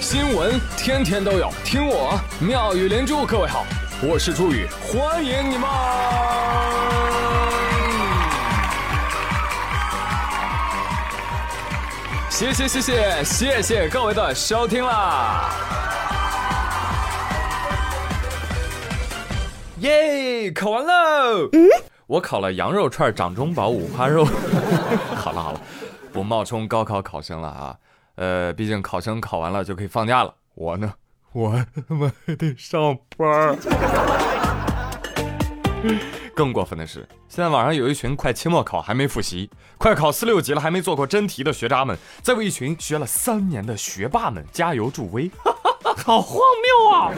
新闻天天都有，听我妙语连珠。各位好，我是朱宇，欢迎你们！谢谢谢谢谢谢各位的收听啦！耶，考完喽！我考了羊肉串、掌中宝、五花肉。好了好了，不冒充高考考生了啊。呃，毕竟考生考完了就可以放假了，我呢，我他妈还得上班。更过分的是，现在网上有一群快期末考还没复习，快考四六级了还没做过真题的学渣们，在为一群学了三年的学霸们加油助威，好荒谬啊！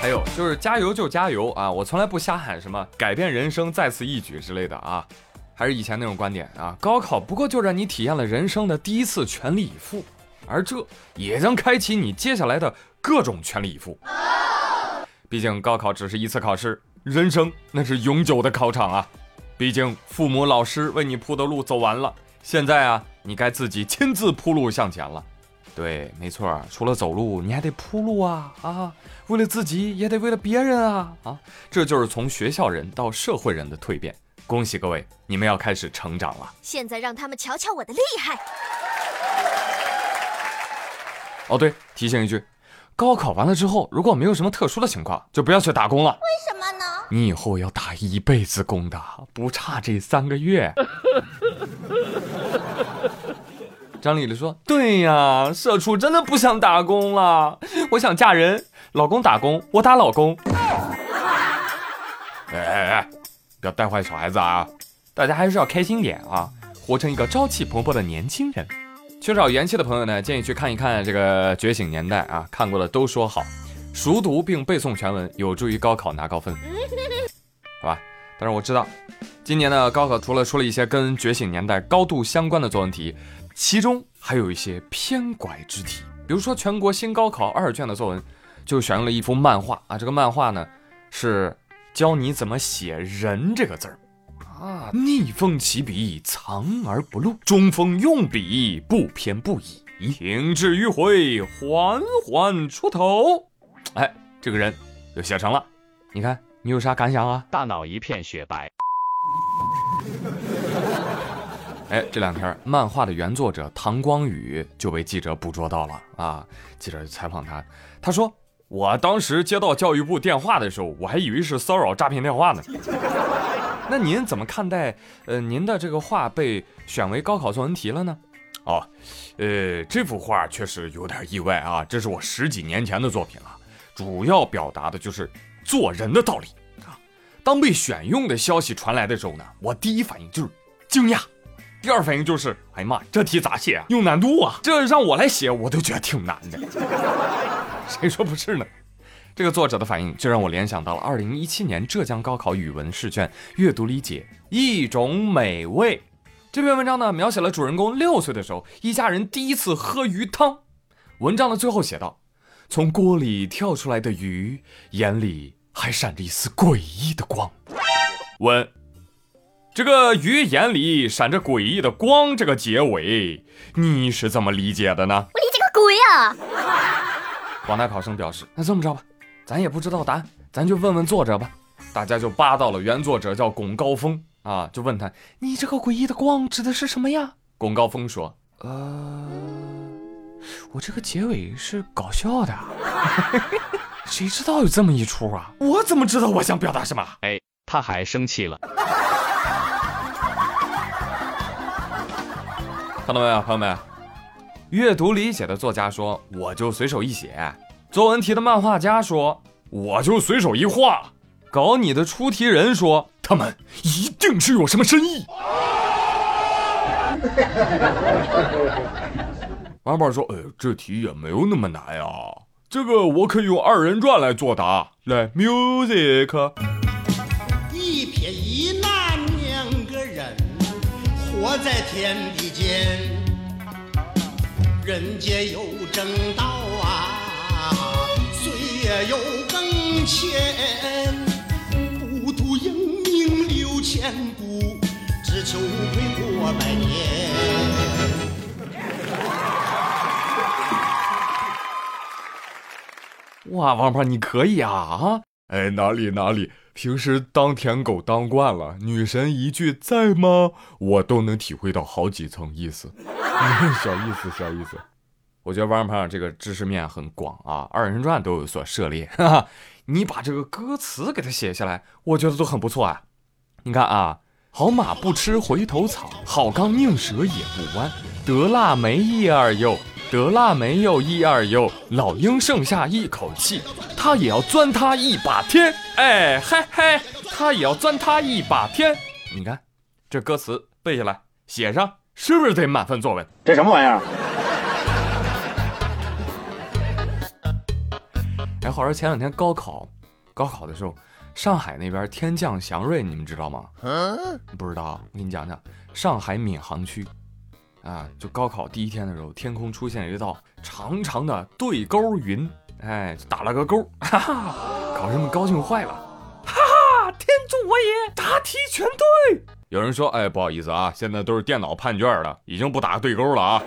还有就是加油就加油啊！我从来不瞎喊什么改变人生再次一举之类的啊。还是以前那种观点啊，高考不过就让你体验了人生的第一次全力以赴，而这也将开启你接下来的各种全力以赴。毕竟高考只是一次考试，人生那是永久的考场啊！毕竟父母老师为你铺的路走完了，现在啊，你该自己亲自铺路向前了。对，没错，除了走路，你还得铺路啊啊！为了自己，也得为了别人啊啊！这就是从学校人到社会人的蜕变。恭喜各位，你们要开始成长了。现在让他们瞧瞧我的厉害。哦，对，提醒一句，高考完了之后，如果没有什么特殊的情况，就不要去打工了。为什么呢？你以后要打一辈子工的，不差这三个月。张丽丽说：“对呀，社畜真的不想打工了，我想嫁人，老公打工，我打老公。”哎哎哎！不要带坏小孩子啊！大家还是要开心点啊，活成一个朝气蓬勃的年轻人。缺少元气的朋友呢，建议去看一看这个《觉醒年代》啊，看过的都说好，熟读并背诵全文，有助于高考拿高分，好吧？但是我知道，今年的高考除了出了一些跟《觉醒年代》高度相关的作文题，其中还有一些偏拐之题，比如说全国新高考二卷的作文，就选用了一幅漫画啊，这个漫画呢是。教你怎么写“人”这个字儿啊，逆风起笔，藏而不露；中锋用笔，不偏不倚；停滞迂回，缓缓出头。哎，这个人就写成了。你看，你有啥感想啊？大脑一片雪白。哎，这两天漫画的原作者唐光宇就被记者捕捉到了啊！记者就采访他，他说。我当时接到教育部电话的时候，我还以为是骚扰诈骗电话呢。那您怎么看待呃您的这个画被选为高考作文题了呢？哦，呃这幅画确实有点意外啊，这是我十几年前的作品了，主要表达的就是做人的道理啊。当被选用的消息传来的时候呢，我第一反应就是惊讶，第二反应就是哎呀妈，这题咋写啊？有难度啊，这让我来写我都觉得挺难的。谁说不是呢？这个作者的反应就让我联想到了二零一七年浙江高考语文试卷阅读理解一种美味。这篇文章呢，描写了主人公六岁的时候，一家人第一次喝鱼汤。文章的最后写道：“从锅里跳出来的鱼眼里还闪着一丝诡异的光。”问：这个鱼眼里闪着诡异的光，这个结尾你是怎么理解的呢？我理解个鬼啊！广大考生表示：“那这么着吧，咱也不知道答案，咱就问问作者吧。”大家就扒到了原作者叫巩高峰啊，就问他：“你这个诡异的光指的是什么呀？”巩高峰说：“呃，我这个结尾是搞笑的，谁知道有这么一出啊？我怎么知道我想表达什么？”哎，他还生气了。看到没有，朋友们？阅读理解的作家说：“我就随手一写。”作文题的漫画家说：“我就随手一画。”搞你的出题人说：“他们一定是有什么深意。”王宝说：“哎，这题也没有那么难呀，这个我可以用二人转来作答。来，music。一撇一捺两个人，活在天地间。人间有正道啊，岁月有更迁，不图英名留千古，只求无愧过百年。哇，王胖你可以啊啊！哎，哪里哪里，平时当舔狗当惯了，女神一句在吗，我都能体会到好几层意思。小意思，小意思。我觉得王胖这个知识面很广啊，二人转都有所涉猎。哈哈，你把这个歌词给他写下来，我觉得都很不错啊。你看啊，好马不吃回头草，好钢宁折也不弯，得腊没一二又，得腊没有一二又，老鹰剩下一口气，他也要钻他一把天。哎嘿嘿，他也要钻他一把天。你看这歌词背下来，写上，是不是得满分作文？这什么玩意儿？哎，话说前两天高考，高考的时候，上海那边天降祥瑞，你们知道吗？不知道，我给你讲讲，上海闵行区，啊，就高考第一天的时候，天空出现了一道长长的对勾云，哎，打了个勾，哈哈，考生们高兴坏了，哈哈，天助我也，答题全对。有人说，哎，不好意思啊，现在都是电脑判卷了，已经不打对勾了啊。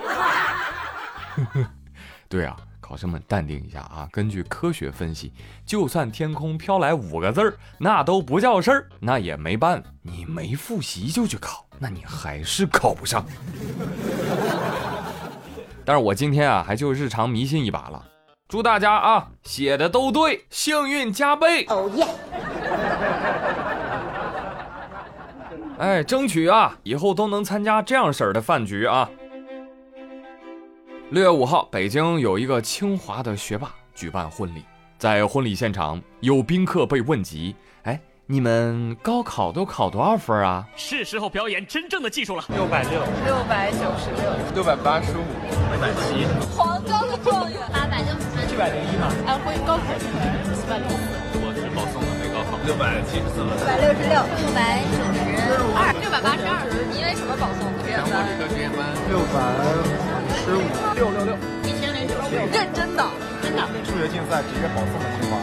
对啊。考生们淡定一下啊！根据科学分析，就算天空飘来五个字儿，那都不叫事儿，那也没办。你没复习就去考，那你还是考不上。但是我今天啊，还就日常迷信一把了。祝大家啊，写的都对，幸运加倍。哦耶！哎，争取啊，以后都能参加这样式儿的饭局啊。六月五号，北京有一个清华的学霸举办婚礼，在婚礼现场，有宾客被问及：“哎，你们高考都考多少分啊？”是时候表演真正的技术了。六百六，六百九十六，六百八十五，六百七，黄冈的状元，八百六十分，七百零一吗？安徽高考生，七百零四。我是保送的，没高考。六百七十四，六百六十六，六百九十二，六百八十二。你因为什么保送？全国理科实验班，六百。十五六六六，一千零九十六，认真的，真的。数学竞赛直接保送的清华。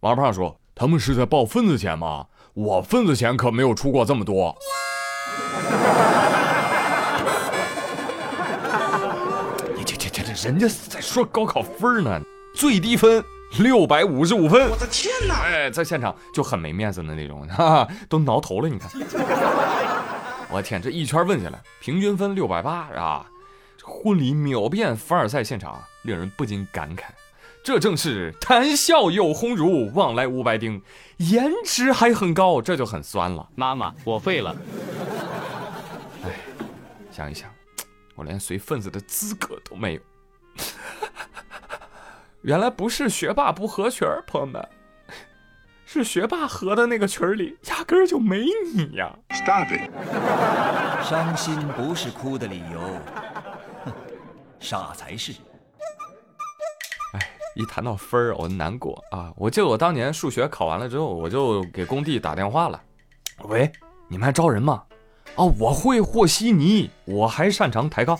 王胖说：“他们是在报份子钱吗？我份子钱可没有出过这么多。”你这这这这，人家在说高考分呢，最低分六百五十五分。我的天哪！哎，在现场就很没面子的那种，哈哈，都挠头了。你看，我天，这一圈问下来，平均分六百八啊。婚礼秒变凡尔赛现场，令人不禁感慨：这正是谈笑有鸿儒，往来无白丁，颜值还很高，这就很酸了。妈妈，我废了。哎，想一想，我连随份子的资格都没有。原来不是学霸不合群儿，朋友们，是学霸合的那个群里压根儿就没你呀。Stop it！伤心不是哭的理由。傻才是！哎，一谈到分儿，我难过啊！我记得我当年数学考完了之后，我就给工地打电话了。喂，你们还招人吗？啊，我会和稀泥，我还擅长抬杠。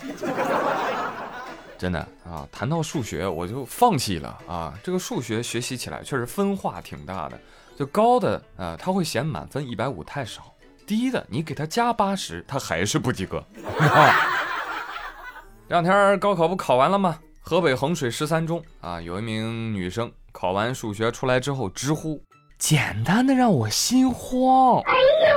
真的啊，谈到数学我就放弃了啊！这个数学学习起来确实分化挺大的，就高的啊，他会嫌满分一百五太少；低的你给他加八十，他还是不及格。这 两天高考不考完了吗？河北衡水十三中啊，有一名女生考完数学出来之后直呼：“简单的让我心慌。”哎呦！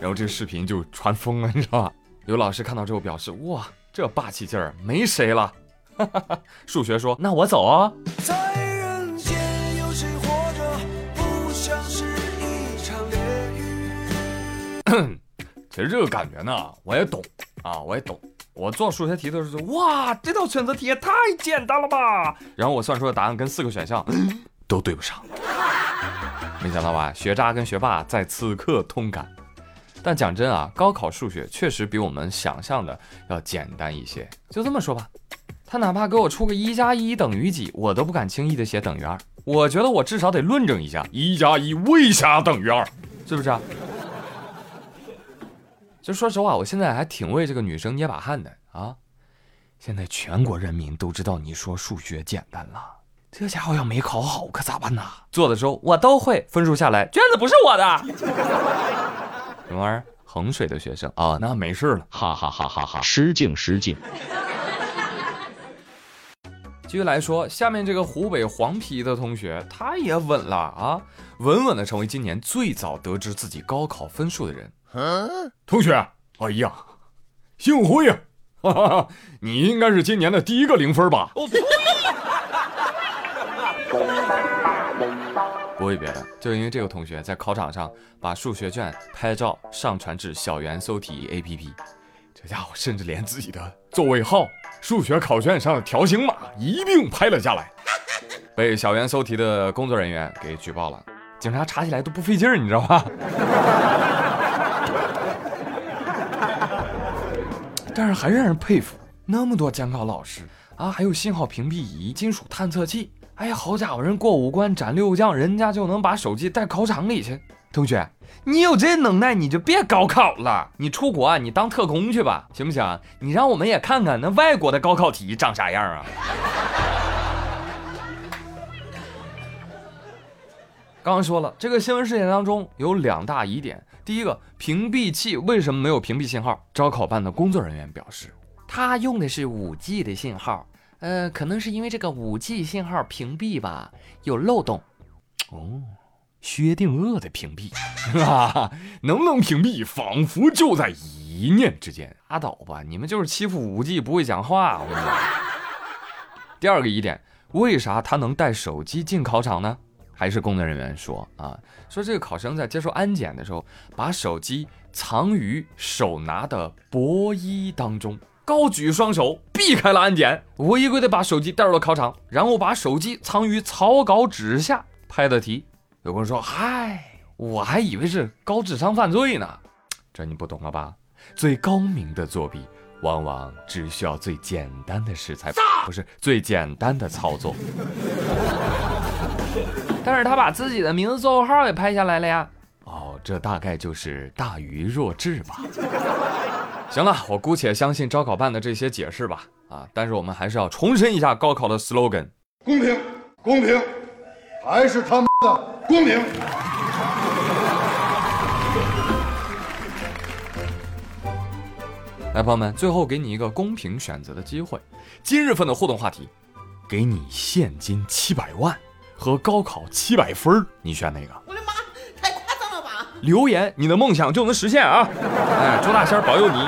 然后这个视频就传疯了，你知道吧？有老师看到之后表示：“哇，这霸气劲儿，没谁了。”数学说：“那我走啊。” 其实这个感觉呢，我也懂啊，我也懂。我做数学题的时候，哇，这道选择题也太简单了吧！然后我算出的答案跟四个选项都对不上，没想到吧？学渣跟学霸在此刻通感。但讲真啊，高考数学确实比我们想象的要简单一些。就这么说吧，他哪怕给我出个一加一等于几，我都不敢轻易的写等于二。我觉得我至少得论证一下一加一为啥等于二，是不是啊？就说实话，我现在还挺为这个女生捏把汗的啊！现在全国人民都知道你说数学简单了，这家伙要没考好可咋办呢？做的时候我都会，分数下来卷子不是我的。什么玩意儿？衡水的学生啊，那没事了，哈哈哈哈哈！失敬失敬。继续来说，下面这个湖北黄陂的同学，他也稳了啊，稳稳的成为今年最早得知自己高考分数的人。嗯同学，哎呀，幸会呀，哈哈哈，你应该是今年的第一个零分吧？不为别的，就因为这个同学在考场上把数学卷拍照上传至小猿搜题 APP，这家伙甚至连自己的座位号、数学考卷上的条形码一并拍了下来，被小猿搜题的工作人员给举报了。警察查起来都不费劲儿，你知道吧？但是还是让人佩服，那么多监考老师啊，还有信号屏蔽仪、金属探测器。哎呀，好家伙，人过五关斩六将，人家就能把手机带考场里去。同学，你有这能耐，你就别高考了，你出国啊，你当特工去吧，行不行？你让我们也看看那外国的高考题长啥样啊！刚刚说了，这个新闻事件当中有两大疑点。第一个，屏蔽器为什么没有屏蔽信号？招考办的工作人员表示，他用的是五 G 的信号。呃，可能是因为这个五 G 信号屏蔽吧，有漏洞。哦，薛定谔的屏蔽，啊，能不能屏蔽，仿佛就在一念之间。拉倒吧，你们就是欺负五 G 不会讲话。我跟你讲。第二个疑点，为啥他能带手机进考场呢？还是工作人员说啊，说这个考生在接受安检的时候，把手机藏于手拿的薄衣当中。高举双手避开了安检，违规的把手机带入了考场，然后把手机藏于草稿纸下拍的题。有人说：“嗨，我还以为是高智商犯罪呢。”这你不懂了吧？最高明的作弊，往往只需要最简单的食材，不是最简单的操作。但是他把自己的名字、座位号也拍下来了呀。哦，这大概就是大愚若智吧。行了，我姑且相信招考办的这些解释吧。啊，但是我们还是要重申一下高考的 slogan：公平，公平，还是他妈的公平。来，朋友们，最后给你一个公平选择的机会。今日份的互动话题，给你现金七百万和高考七百分，你选哪个？留言，你的梦想就能实现啊！哎，周大仙保佑你。